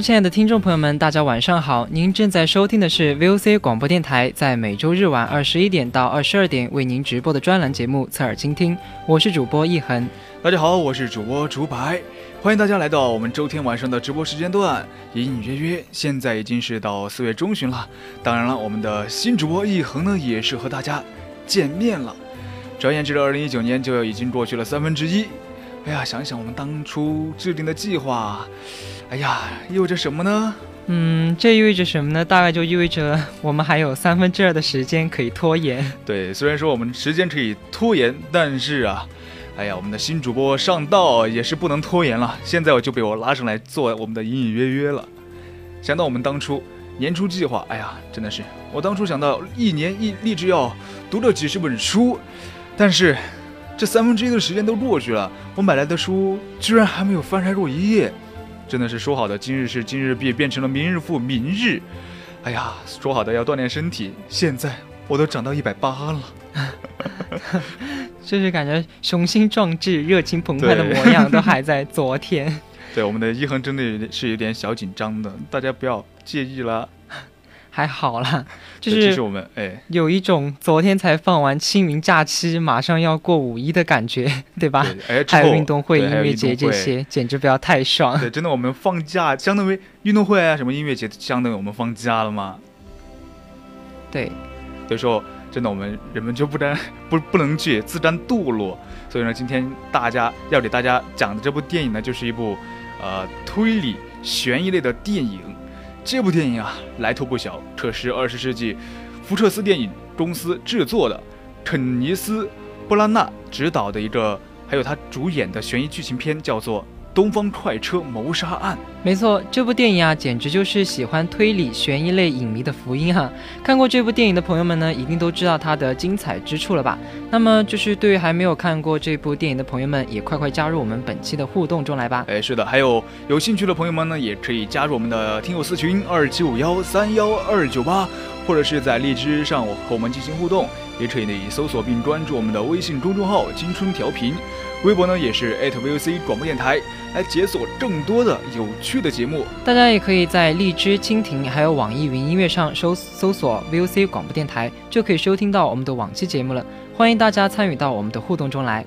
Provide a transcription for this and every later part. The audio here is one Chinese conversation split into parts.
亲爱的听众朋友们，大家晚上好！您正在收听的是 VOC 广播电台，在每周日晚二十一点到二十二点为您直播的专栏节目《侧耳倾听》，我是主播一恒。大家好，我是主播竹白，欢迎大家来到我们周天晚上的直播时间段，隐隐约约，现在已经是到四月中旬了。当然了，我们的新主播一恒呢，也是和大家见面了。转眼，至了二零一九年就要已经过去了三分之一。哎呀，想想我们当初制定的计划。哎呀，意味着什么呢？嗯，这意味着什么呢？大概就意味着我们还有三分之二的时间可以拖延。对，虽然说我们时间可以拖延，但是啊，哎呀，我们的新主播上道也是不能拖延了。现在我就被我拉上来做我们的隐隐约约了。想到我们当初年初计划，哎呀，真的是我当初想到一年一立志要读了几十本书，但是这三分之一的时间都过去了，我买来的书居然还没有翻开过一页。真的是说好的今日事今日毕，变成了明日复明日。哎呀，说好的要锻炼身体，现在我都长到一百八了。就是感觉雄心壮志、热情澎湃的模样都还在昨天。对，我们的一恒真的是有点小紧张的，大家不要介意了。还好啦，就是我们哎，有一种昨天才放完清明假期，马上要过五一的感觉，对吧？哎，还有运动会、音乐节这些，简直不要太爽。对，真的，我们放假相当于运动会啊，什么音乐节，相当于我们放假了吗？对，所以说，真的，我们人们就不能 不不能去自甘堕落。所以呢，今天大家要给大家讲的这部电影呢，就是一部呃推理悬疑类的电影。这部电影啊，来头不小，可是二十世纪福彻斯电影公司制作的，肯尼斯·布拉纳执导的一个，还有他主演的悬疑剧情片，叫做。东方快车谋杀案，没错，这部电影啊，简直就是喜欢推理悬疑类影迷的福音哈。看过这部电影的朋友们呢，一定都知道它的精彩之处了吧？那么，就是对于还没有看过这部电影的朋友们，也快快加入我们本期的互动中来吧。哎，是的，还有有兴趣的朋友们呢，也可以加入我们的听友私群二七五幺三幺二九八，或者是在荔枝上和我们进行互动，也可以搜索并关注我们的微信公众号“青春调频”。微博呢也是 @VOC 广播电台，来解锁更多的有趣的节目。大家也可以在荔枝、蜻蜓还有网易云音乐上搜搜索 VOC 广播电台，就可以收听到我们的往期节目了。欢迎大家参与到我们的互动中来。《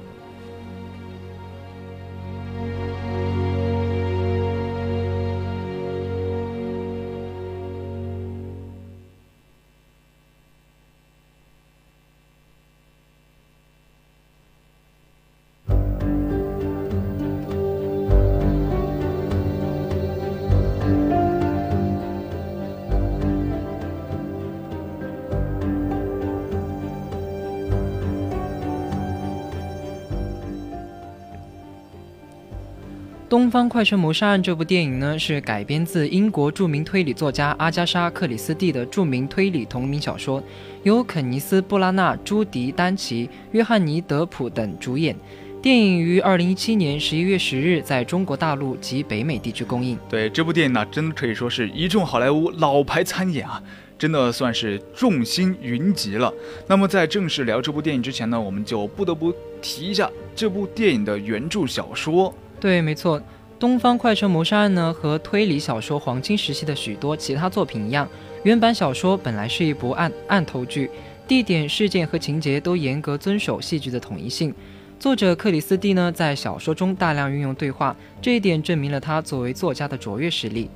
东方快车谋杀案》这部电影呢，是改编自英国著名推理作家阿加莎·克里斯蒂的著名推理同名小说，由肯尼斯·布拉纳、朱迪·丹奇、约翰尼·德普等主演。电影于二零一七年十一月十日在中国大陆及北美地区公映。对这部电影呢，真的可以说是一众好莱坞老牌参演啊，真的算是众星云集了。那么在正式聊这部电影之前呢，我们就不得不提一下这部电影的原著小说。对，没错，《东方快车谋杀案》呢和推理小说黄金时期的许多其他作品一样，原版小说本来是一部案案头剧，地点、事件和情节都严格遵守戏剧的统一性。作者克里斯蒂呢在小说中大量运用对话，这一点证明了他作为作家的卓越实力。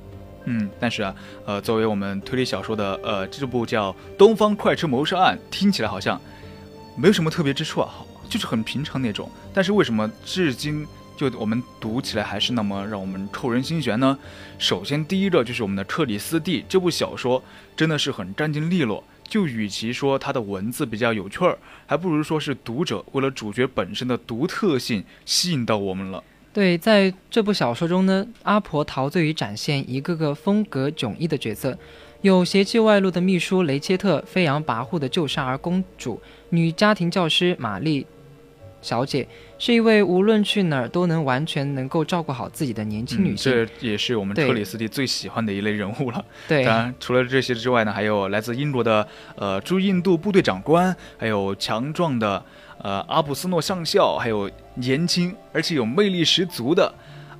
嗯，但是啊，呃，作为我们推理小说的呃这部叫《东方快车谋杀案》，听起来好像没有什么特别之处啊，就是很平常那种。但是为什么至今？就我们读起来还是那么让我们扣人心弦呢。首先，第一个就是我们的克里斯蒂这部小说真的是很干净利落。就与其说它的文字比较有趣儿，还不如说是读者为了主角本身的独特性吸引到我们了。对，在这部小说中呢，阿婆陶醉于展现一个个风格迥异的角色，有邪气外露的秘书雷切特，飞扬跋扈的旧沙儿公主，女家庭教师玛丽。小姐是一位无论去哪儿都能完全能够照顾好自己的年轻女性，这也是我们克里斯蒂最喜欢的一类人物了。对，当然除了这些之外呢，还有来自英国的呃驻印度部队长官，还有强壮的呃阿布斯诺上校，还有年轻而且有魅力十足的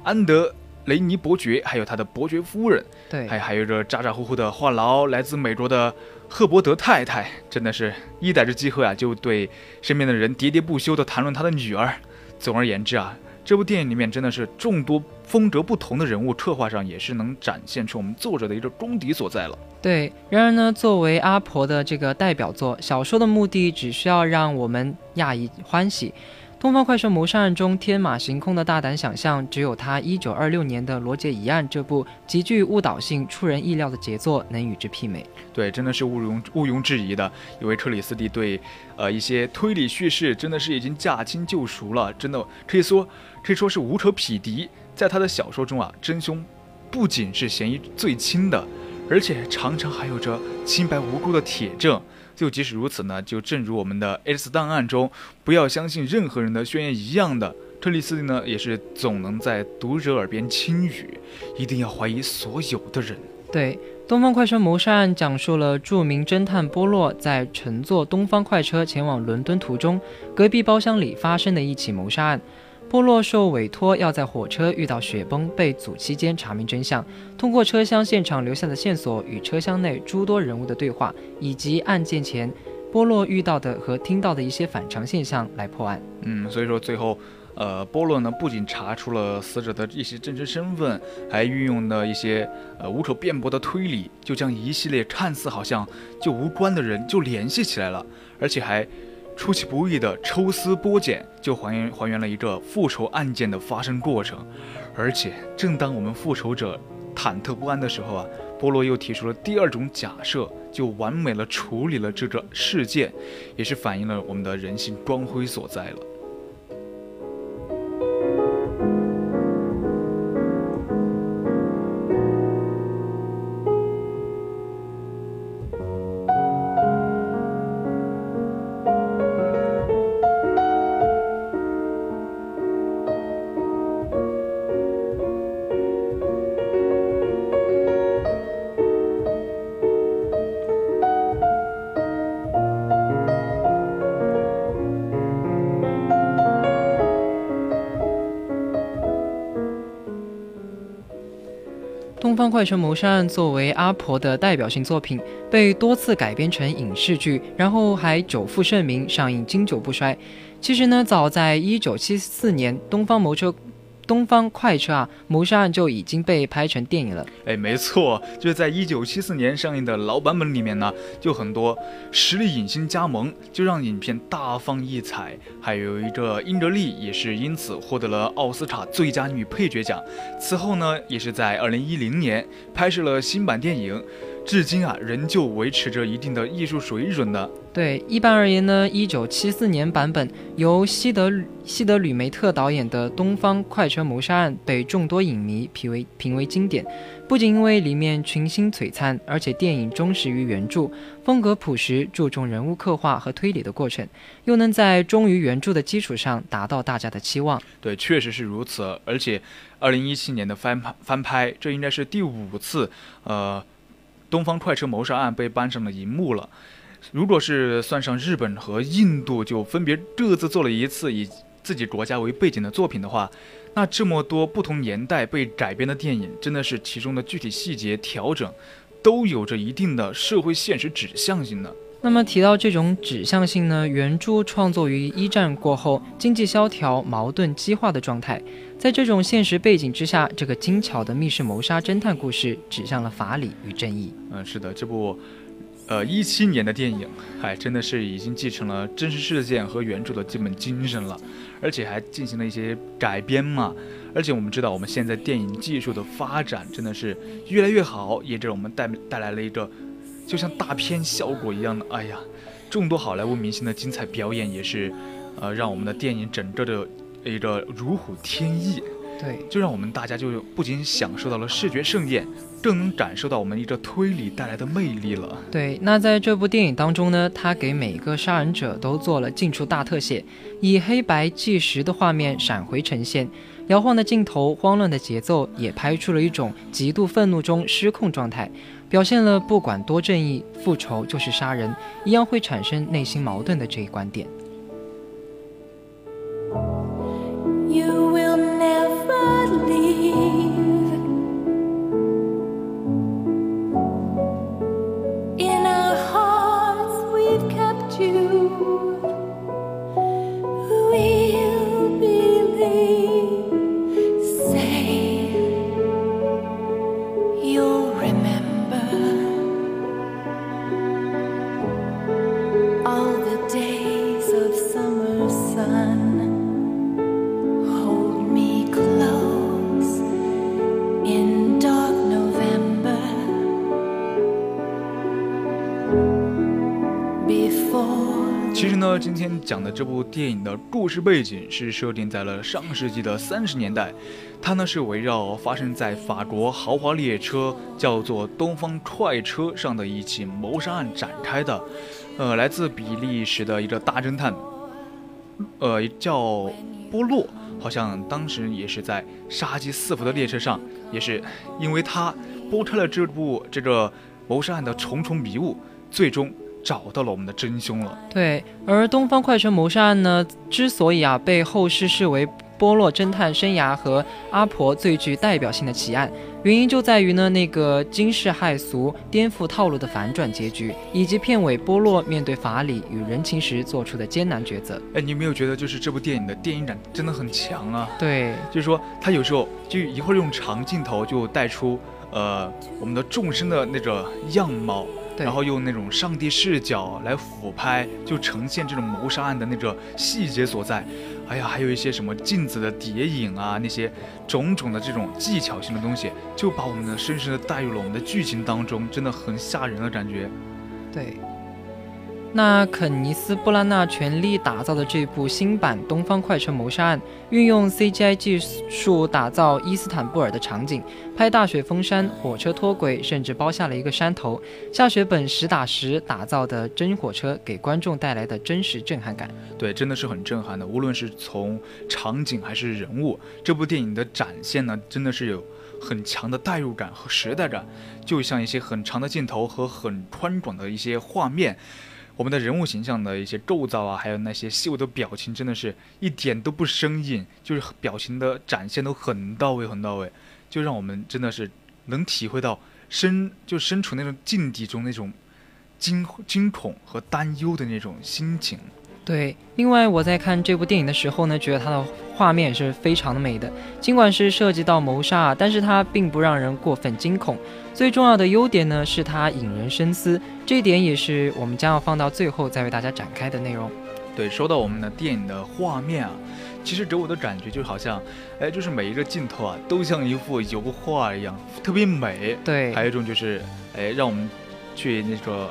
安德雷尼伯爵，还有他的伯爵夫人。对，还还有着咋咋呼呼的话痨，来自美国的。赫伯德太太真的是一逮着机会啊，就对身边的人喋喋不休地谈论他的女儿。总而言之啊，这部电影里面真的是众多风格不同的人物刻画上，也是能展现出我们作者的一个功底所在了。对，然而呢，作为阿婆的这个代表作，小说的目的只需要让我们讶异欢喜。《东方快车谋杀案》中天马行空的大胆想象，只有他1926年的《罗杰疑案》这部极具误导性、出人意料的杰作能与之媲美。对，真的是毋庸毋庸置疑的。因为克里斯蒂对，呃，一些推理叙事真的是已经驾轻就熟了，真的可以说可以说是无可匹敌。在他的小说中啊，真凶不仅是嫌疑最轻的，而且常常还有着清白无辜的铁证。就即使如此呢，就正如我们的 X 档案中不要相信任何人的宣言一样的，特里斯蒂呢也是总能在读者耳边轻语，一定要怀疑所有的人。对，《东方快车谋杀案》讲述了著名侦探波洛在乘坐东方快车前往伦敦途中，隔壁包厢里发生的一起谋杀案。波洛受委托要在火车遇到雪崩被阻期间查明真相，通过车厢现场留下的线索与车厢内诸多人物的对话，以及案件前波洛遇到的和听到的一些反常现象来破案。嗯，所以说最后，呃，波洛呢不仅查出了死者的一些真实身份，还运用了一些呃无可辩驳的推理，就将一系列看似好像就无关的人就联系起来了，而且还。出其不意的抽丝剥茧，就还原还原了一个复仇案件的发生过程。而且，正当我们复仇者忐忑不安的时候啊，波罗又提出了第二种假设，就完美了处理了这个事件，也是反映了我们的人性光辉所在了。《方块城谋杀案》作为阿婆的代表性作品，被多次改编成影视剧，然后还久负盛名，上映经久不衰。其实呢，早在一九七四年，《东方谋车》。东方快车啊，谋杀案就已经被拍成电影了。哎，没错，就是在一九七四年上映的老版本里面呢，就很多实力影星加盟，就让影片大放异彩。还有一个英德利也是因此获得了奥斯卡最佳女配角奖。此后呢，也是在二零一零年拍摄了新版电影，至今啊仍旧维持着一定的艺术水准的。对，一般而言呢，一九七四年版本由西德西德吕梅特导演的《东方快车谋杀案》被众多影迷评为评为经典，不仅因为里面群星璀璨，而且电影忠实于原著，风格朴实，注重人物刻画和推理的过程，又能在忠于原著的基础上达到大家的期望。对，确实是如此。而且，二零一七年的翻拍翻拍，这应该是第五次，呃，《东方快车谋杀案》被搬上了荧幕了。如果是算上日本和印度，就分别各自做了一次以自己国家为背景的作品的话，那这么多不同年代被改编的电影，真的是其中的具体细节调整，都有着一定的社会现实指向性的。那么提到这种指向性呢，原著创作于一战过后，经济萧条、矛盾激化的状态，在这种现实背景之下，这个精巧的密室谋杀侦探故事指向了法理与正义。嗯，是的，这部。呃，一七年的电影，哎，真的是已经继承了真实事件和原著的基本精神了，而且还进行了一些改编嘛。而且我们知道，我们现在电影技术的发展真的是越来越好，也给我们带带来了一个就像大片效果一样的，哎呀，众多好莱坞明星的精彩表演也是，呃，让我们的电影整个的一个如虎添翼。对，就让我们大家就不仅享受到了视觉盛宴，更能感受到我们一个推理带来的魅力了。对，那在这部电影当中呢，他给每个杀人者都做了近处大特写，以黑白计时的画面闪回呈现，摇晃的镜头、慌乱的节奏，也拍出了一种极度愤怒中失控状态，表现了不管多正义，复仇就是杀人，一样会产生内心矛盾的这一观点。今讲的这部电影的故事背景是设定在了上世纪的三十年代，它呢是围绕发生在法国豪华列车叫做东方快车上的一起谋杀案展开的。呃，来自比利时的一个大侦探，呃，叫波洛，好像当时也是在杀机四伏的列车上，也是因为他拨开了这部这个谋杀案的重重迷雾，最终。找到了我们的真凶了。对，而东方快车谋杀案呢，之所以啊被后世视为波洛侦探生涯和阿婆最具代表性的奇案，原因就在于呢那个惊世骇俗、颠覆套路的反转结局，以及片尾波洛面对法理与人情时做出的艰难抉择。哎，你有没有觉得就是这部电影的电影感真的很强啊？对，就是说他有时候就一会儿用长镜头就带出呃我们的众生的那个样貌。然后用那种上帝视角来俯拍，就呈现这种谋杀案的那个细节所在。哎呀，还有一些什么镜子的叠影啊，那些种种的这种技巧性的东西，就把我们的深深的带入了我们的剧情当中，真的很吓人的感觉。对。那肯尼斯·布拉纳全力打造的这部新版《东方快车谋杀案》，运用 CGI 技术打造伊斯坦布尔的场景，拍大雪封山、火车脱轨，甚至包下了一个山头，下雪本实打实打造的真火车，给观众带来的真实震撼感。对，真的是很震撼的。无论是从场景还是人物，这部电影的展现呢，真的是有很强的代入感和时代感，就像一些很长的镜头和很宽广的一些画面。我们的人物形象的一些构造啊，还有那些细微的表情，真的是一点都不生硬，就是表情的展现都很到位，很到位，就让我们真的是能体会到身就身处那种境地中那种惊惊恐和担忧的那种心情。对，另外我在看这部电影的时候呢，觉得它的画面是非常的美的，尽管是涉及到谋杀，但是它并不让人过分惊恐。最重要的优点呢，是它引人深思，这一点也是我们将要放到最后再为大家展开的内容。对，说到我们的电影的画面啊，其实给我的感觉就好像，哎，就是每一个镜头啊，都像一幅油画一样，特别美。对，还有一种就是，哎，让我们去那个。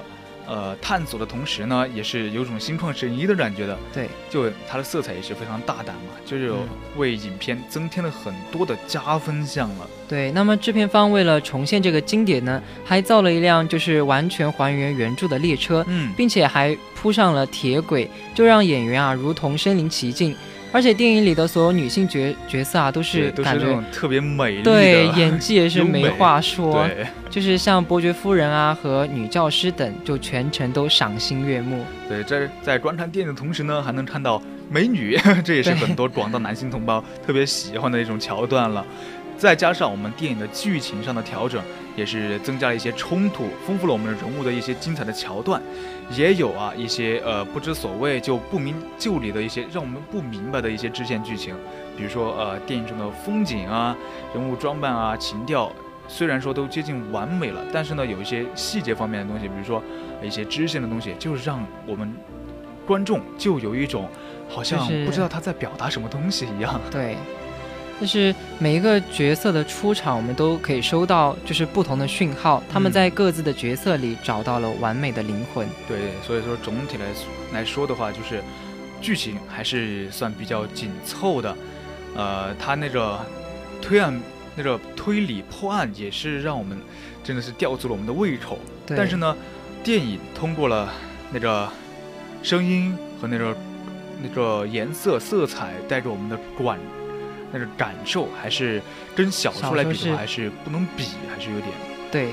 呃，探索的同时呢，也是有种心旷神怡的感觉的。对，就它的色彩也是非常大胆嘛，就是为影片增添了很多的加分项了。对，那么制片方为了重现这个经典呢，还造了一辆就是完全还原原著的列车，嗯，并且还铺上了铁轨，就让演员啊如同身临其境。而且电影里的所有女性角角色啊，都是感觉特别美丽，对，演技也是没话说，就是像伯爵夫人啊和女教师等，就全程都赏心悦目。对，在在观看电影的同时呢，还能看到美女，这也是很多广大男性同胞特别喜欢的一种桥段了。再加上我们电影的剧情上的调整，也是增加了一些冲突，丰富了我们人物的一些精彩的桥段，也有啊一些呃不知所谓就不明就里的一些让我们不明白的一些支线剧情，比如说呃电影中的风景啊、人物装扮啊、情调，虽然说都接近完美了，但是呢有一些细节方面的东西，比如说一些支线的东西，就是让我们观众就有一种好像不知道他在表达什么东西一样。对。就是每一个角色的出场，我们都可以收到就是不同的讯号，他们在各自的角色里找到了完美的灵魂。对，所以说总体来来说的话，就是剧情还是算比较紧凑的。呃，他那个推案、那个推理破案也是让我们真的是吊足了我们的胃口。但是呢，电影通过了那个声音和那个那个颜色、色彩带着我们的感。那个感受还是跟小说来比的话，还是不能比，还是有点对。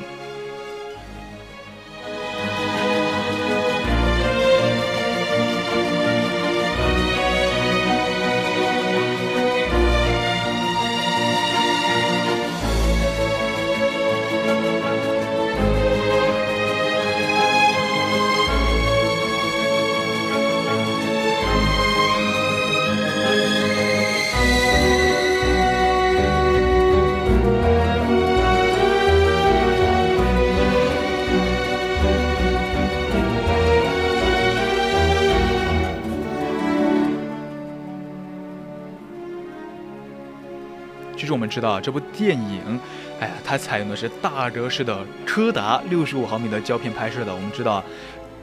知道这部电影，哎呀，它采用的是大格式的柯达六十五毫米的胶片拍摄的。我们知道，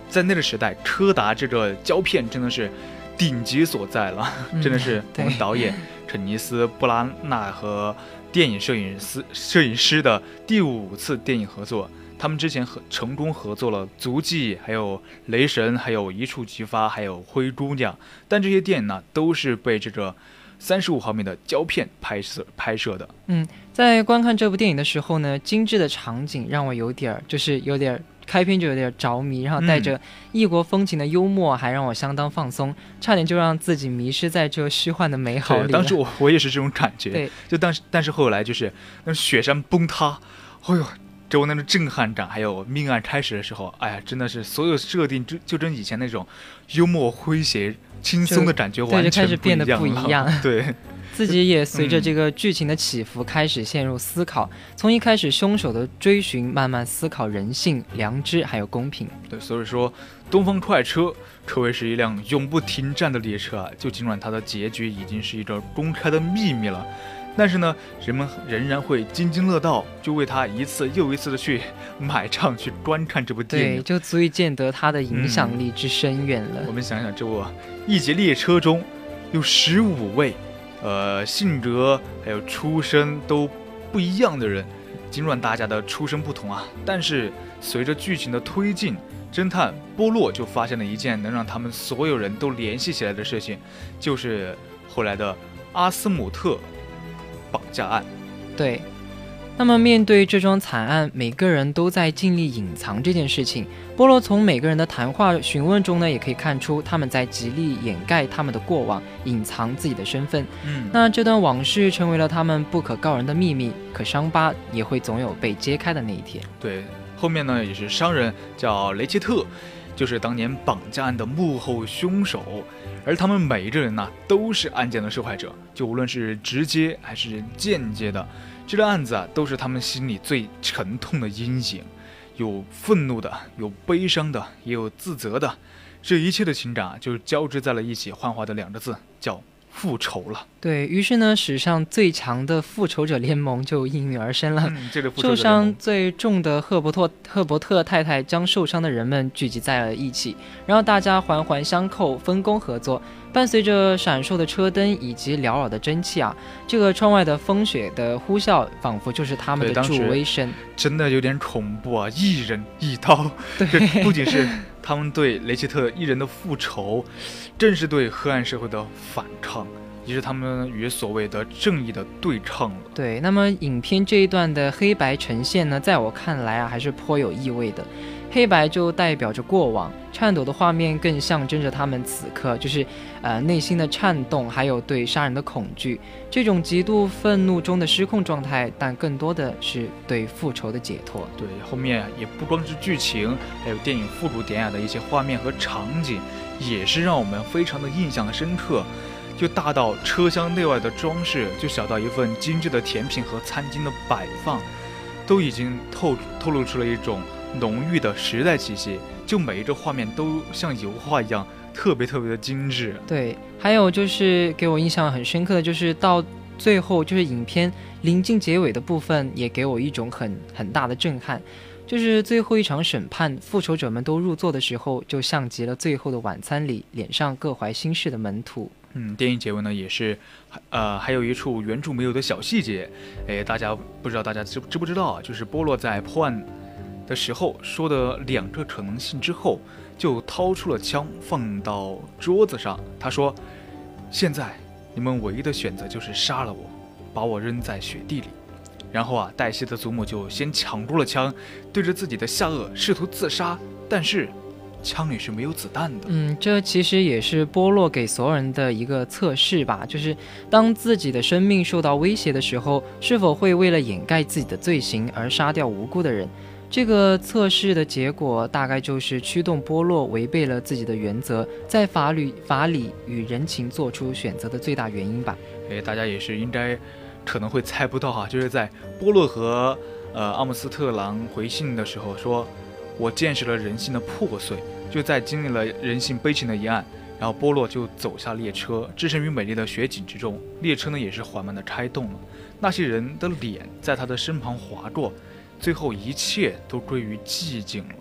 在那个时代，柯达这个胶片真的是顶级所在了，真的是我们导演肯尼斯·布拉纳和电影摄影师摄影师的第五次电影合作。他们之前合成功合作了《足迹》、还有《雷神》、还有《一触即发》、还有《灰姑娘》，但这些电影呢，都是被这个。三十五毫米的胶片拍摄拍摄的，嗯，在观看这部电影的时候呢，精致的场景让我有点儿，就是有点儿开篇就有点着迷，然后带着异国风情的幽默，还让我相当放松，差点就让自己迷失在这虚幻的美好里。当时我我也是这种感觉，对，就但是但是后来就是那雪山崩塌，哎呦，给我那种震撼感，还有命案开始的时候，哎呀，真的是所有设定就就跟以前那种幽默诙谐。轻松的感觉完全不一样，对，自己也随着这个剧情的起伏开始陷入思考，从一开始凶手的追寻，慢慢思考人性、良知还有公平。对，所以说东方快车可谓是一辆永不停站的列车啊！就尽管它的结局已经是一个公开的秘密了。但是呢，人们仍然会津津乐道，就为他一次又一次的去买账、去观看这部电影，对，就足以见得他的影响力之深远了。我们想想，这部一节列车中有十五位，呃，性格还有出身都不一样的人，尽管大家的出身不同啊，但是随着剧情的推进，侦探波洛就发现了一件能让他们所有人都联系起来的事情，就是后来的阿斯姆特。绑架案，对。那么面对这桩惨案，每个人都在尽力隐藏这件事情。波罗从每个人的谈话询问中呢，也可以看出他们在极力掩盖他们的过往，隐藏自己的身份。嗯，那这段往事成为了他们不可告人的秘密。可伤疤也会总有被揭开的那一天。对，后面呢也是商人叫雷切特，就是当年绑架案的幕后凶手。而他们每一个人呢，都是案件的受害者，就无论是直接还是间接的，这个案子啊，都是他们心里最沉痛的阴影，有愤怒的，有悲伤的，也有自责的，这一切的情感啊，就交织在了一起，幻化的两个字叫复仇了。对于是呢，史上最强的复仇者联盟就应运而生了。嗯，这个受伤最重的赫伯特赫伯特太太将受伤的人们聚集在了一起，然后大家环环相扣，分工合作。伴随着闪烁的车灯以及缭绕的蒸汽啊，这个窗外的风雪的呼啸，仿佛就是他们的助威声。真的有点恐怖啊！一人一刀，对，不仅是他们对雷切特一人的复仇，正是对黑暗社会的反抗。也是他们与所谓的正义的对抗了。对，那么影片这一段的黑白呈现呢，在我看来啊，还是颇有意味的。黑白就代表着过往，颤抖的画面更象征着他们此刻就是呃内心的颤动，还有对杀人的恐惧，这种极度愤怒中的失控状态，但更多的是对复仇的解脱。对，后面也不光是剧情，还有电影附录典雅的一些画面和场景，也是让我们非常的印象深刻。就大到车厢内外的装饰，就小到一份精致的甜品和餐巾的摆放，都已经透透露出了一种浓郁的时代气息。就每一个画面都像油画一样，特别特别的精致。对，还有就是给我印象很深刻的就是到最后，就是影片临近结尾的部分，也给我一种很很大的震撼。就是最后一场审判，复仇者们都入座的时候，就像极了《最后的晚餐》里脸上各怀心事的门徒。嗯，电影结尾呢也是，呃，还有一处原著没有的小细节，哎，大家不知道大家知知不知道啊？就是波洛在破案的时候说的两个可能性之后，就掏出了枪放到桌子上，他说：“现在你们唯一的选择就是杀了我，把我扔在雪地里。”然后啊，黛西的祖母就先抢住了枪，对着自己的下颚试图自杀，但是。枪里是没有子弹的。嗯，这其实也是波洛给所有人的一个测试吧，就是当自己的生命受到威胁的时候，是否会为了掩盖自己的罪行而杀掉无辜的人。这个测试的结果大概就是驱动波洛违背了自己的原则，在法律、法理与人情做出选择的最大原因吧。哎，大家也是应该可能会猜不到哈，就是在波洛和呃阿姆斯特朗回信的时候说。我见识了人性的破碎，就在经历了人性悲情的一案，然后波洛就走下列车，置身于美丽的雪景之中。列车呢也是缓慢的开动了，那些人的脸在他的身旁划过，最后一切都归于寂静了。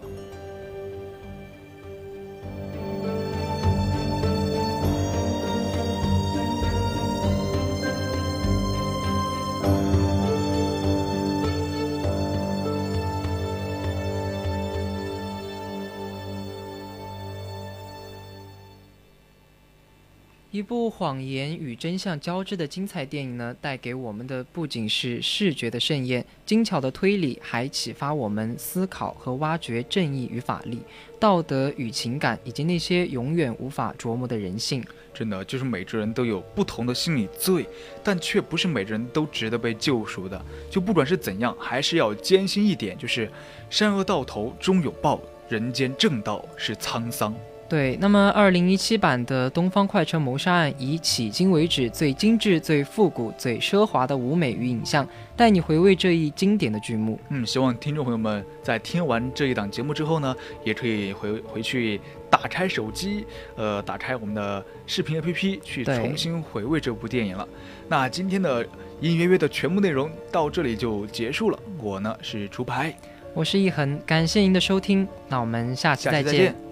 一部谎言与真相交织的精彩电影呢，带给我们的不仅是视觉的盛宴、精巧的推理，还启发我们思考和挖掘正义与法律、道德与情感，以及那些永远无法琢磨的人性。真的，就是每个人都有不同的心理罪，但却不是每个人都值得被救赎的。就不管是怎样，还是要坚信一点，就是善恶到头终有报，人间正道是沧桑。对，那么二零一七版的《东方快车谋杀案》以迄今为止最精致、最复古、最奢华的舞美与影像，带你回味这一经典的剧目。嗯，希望听众朋友们在听完这一档节目之后呢，也可以回回去打开手机，呃，打开我们的视频 APP 去重新回味这部电影了。那今天的隐隐约约的全部内容到这里就结束了。我呢是竹排，我是一恒，感谢您的收听，那我们下期再见。